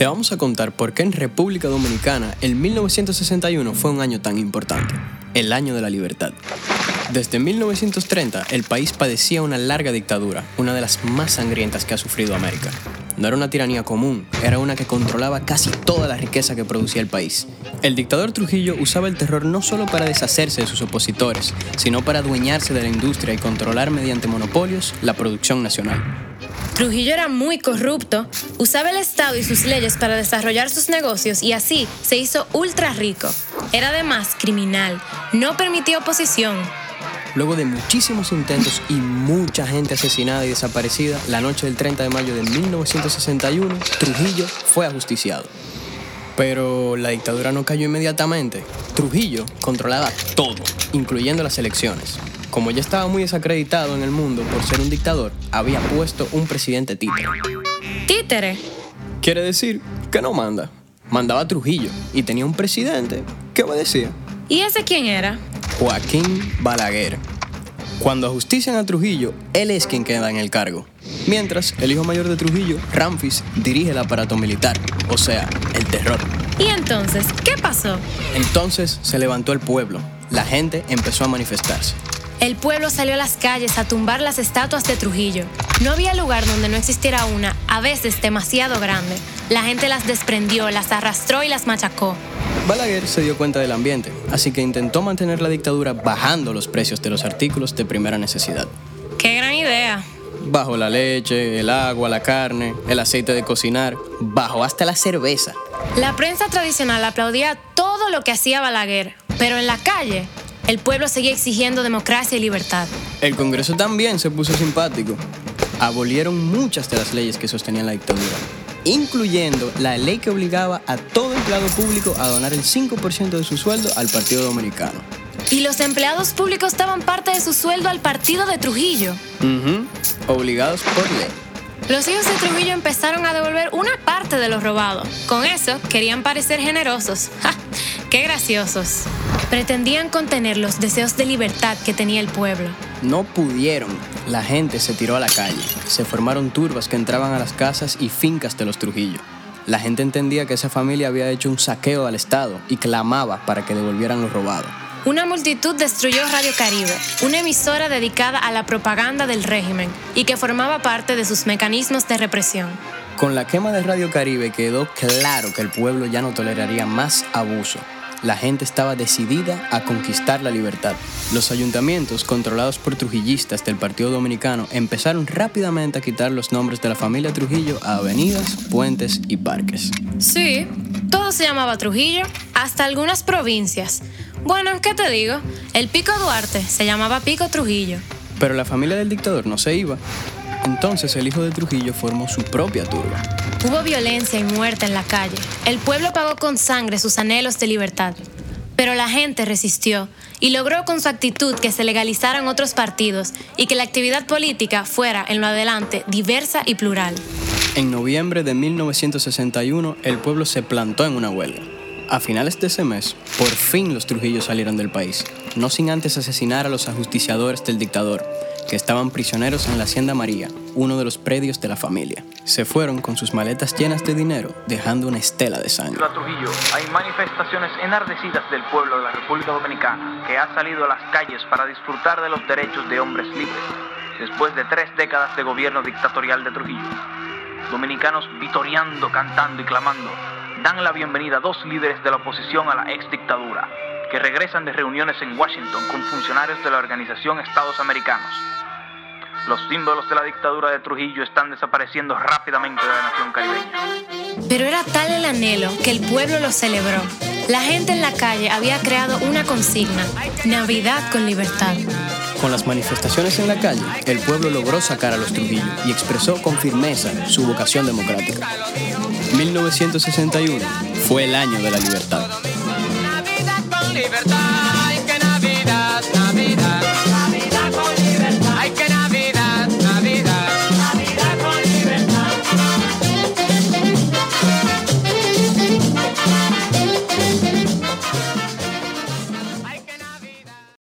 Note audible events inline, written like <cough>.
Te vamos a contar por qué en República Dominicana el 1961 fue un año tan importante, el año de la libertad. Desde 1930 el país padecía una larga dictadura, una de las más sangrientas que ha sufrido América. No era una tiranía común, era una que controlaba casi toda la riqueza que producía el país. El dictador Trujillo usaba el terror no solo para deshacerse de sus opositores, sino para adueñarse de la industria y controlar mediante monopolios la producción nacional. Trujillo era muy corrupto, usaba el Estado y sus leyes para desarrollar sus negocios y así se hizo ultra rico. Era además criminal, no permitía oposición. Luego de muchísimos intentos y mucha gente asesinada y desaparecida, la noche del 30 de mayo de 1961, Trujillo fue ajusticiado. Pero la dictadura no cayó inmediatamente. Trujillo controlaba todo, incluyendo las elecciones. Como ya estaba muy desacreditado en el mundo por ser un dictador, había puesto un presidente títere. ¿Títere? Quiere decir que no manda. Mandaba a Trujillo y tenía un presidente que obedecía. ¿Y ese quién era? Joaquín Balaguer. Cuando ajustician a Trujillo, él es quien queda en el cargo. Mientras, el hijo mayor de Trujillo, Ramfis, dirige el aparato militar, o sea, el terror. ¿Y entonces qué pasó? Entonces se levantó el pueblo. La gente empezó a manifestarse. El pueblo salió a las calles a tumbar las estatuas de Trujillo. No había lugar donde no existiera una, a veces demasiado grande. La gente las desprendió, las arrastró y las machacó. Balaguer se dio cuenta del ambiente, así que intentó mantener la dictadura bajando los precios de los artículos de primera necesidad. ¡Qué gran idea! Bajo la leche, el agua, la carne, el aceite de cocinar, bajo hasta la cerveza. La prensa tradicional aplaudía todo lo que hacía Balaguer, pero en la calle el pueblo seguía exigiendo democracia y libertad. El Congreso también se puso simpático. Abolieron muchas de las leyes que sostenían la dictadura, incluyendo la ley que obligaba a todo empleado público a donar el 5% de su sueldo al Partido Dominicano. Y los empleados públicos daban parte de su sueldo al partido de Trujillo. Obligados por ley. Los hijos de Trujillo empezaron a devolver una parte de lo robado. Con eso querían parecer generosos. <laughs> ¡Ja! ¡Qué graciosos! Pretendían contener los deseos de libertad que tenía el pueblo. No pudieron. La gente se tiró a la calle. Se formaron turbas que entraban a las casas y fincas de los Trujillo. La gente entendía que esa familia había hecho un saqueo al Estado y clamaba para que devolvieran lo robado. Una multitud destruyó Radio Caribe, una emisora dedicada a la propaganda del régimen y que formaba parte de sus mecanismos de represión. Con la quema de Radio Caribe quedó claro que el pueblo ya no toleraría más abuso. La gente estaba decidida a conquistar la libertad. Los ayuntamientos, controlados por trujillistas del Partido Dominicano, empezaron rápidamente a quitar los nombres de la familia Trujillo a avenidas, puentes y parques. Sí, todo se llamaba Trujillo, hasta algunas provincias. Bueno, ¿qué te digo? El Pico Duarte se llamaba Pico Trujillo. Pero la familia del dictador no se iba. Entonces el hijo de Trujillo formó su propia turba. Hubo violencia y muerte en la calle. El pueblo pagó con sangre sus anhelos de libertad. Pero la gente resistió y logró con su actitud que se legalizaran otros partidos y que la actividad política fuera, en lo adelante, diversa y plural. En noviembre de 1961, el pueblo se plantó en una huelga. A finales de ese mes, por fin los Trujillos salieron del país, no sin antes asesinar a los ajusticiadores del dictador, que estaban prisioneros en la Hacienda María, uno de los predios de la familia. Se fueron con sus maletas llenas de dinero, dejando una estela de sangre. Trujillo, hay manifestaciones enardecidas del pueblo de la República Dominicana que ha salido a las calles para disfrutar de los derechos de hombres libres después de tres décadas de gobierno dictatorial de Trujillo. Dominicanos vitoreando, cantando y clamando dan la bienvenida a dos líderes de la oposición a la ex dictadura que regresan de reuniones en Washington con funcionarios de la organización Estados Americanos. Los símbolos de la dictadura de Trujillo están desapareciendo rápidamente de la nación caribeña. Pero era tal el anhelo que el pueblo lo celebró. La gente en la calle había creado una consigna, Navidad con libertad. Con las manifestaciones en la calle, el pueblo logró sacar a los Trujillo y expresó con firmeza su vocación democrática. 1961 fue el año de la libertad. Navidad con libertad.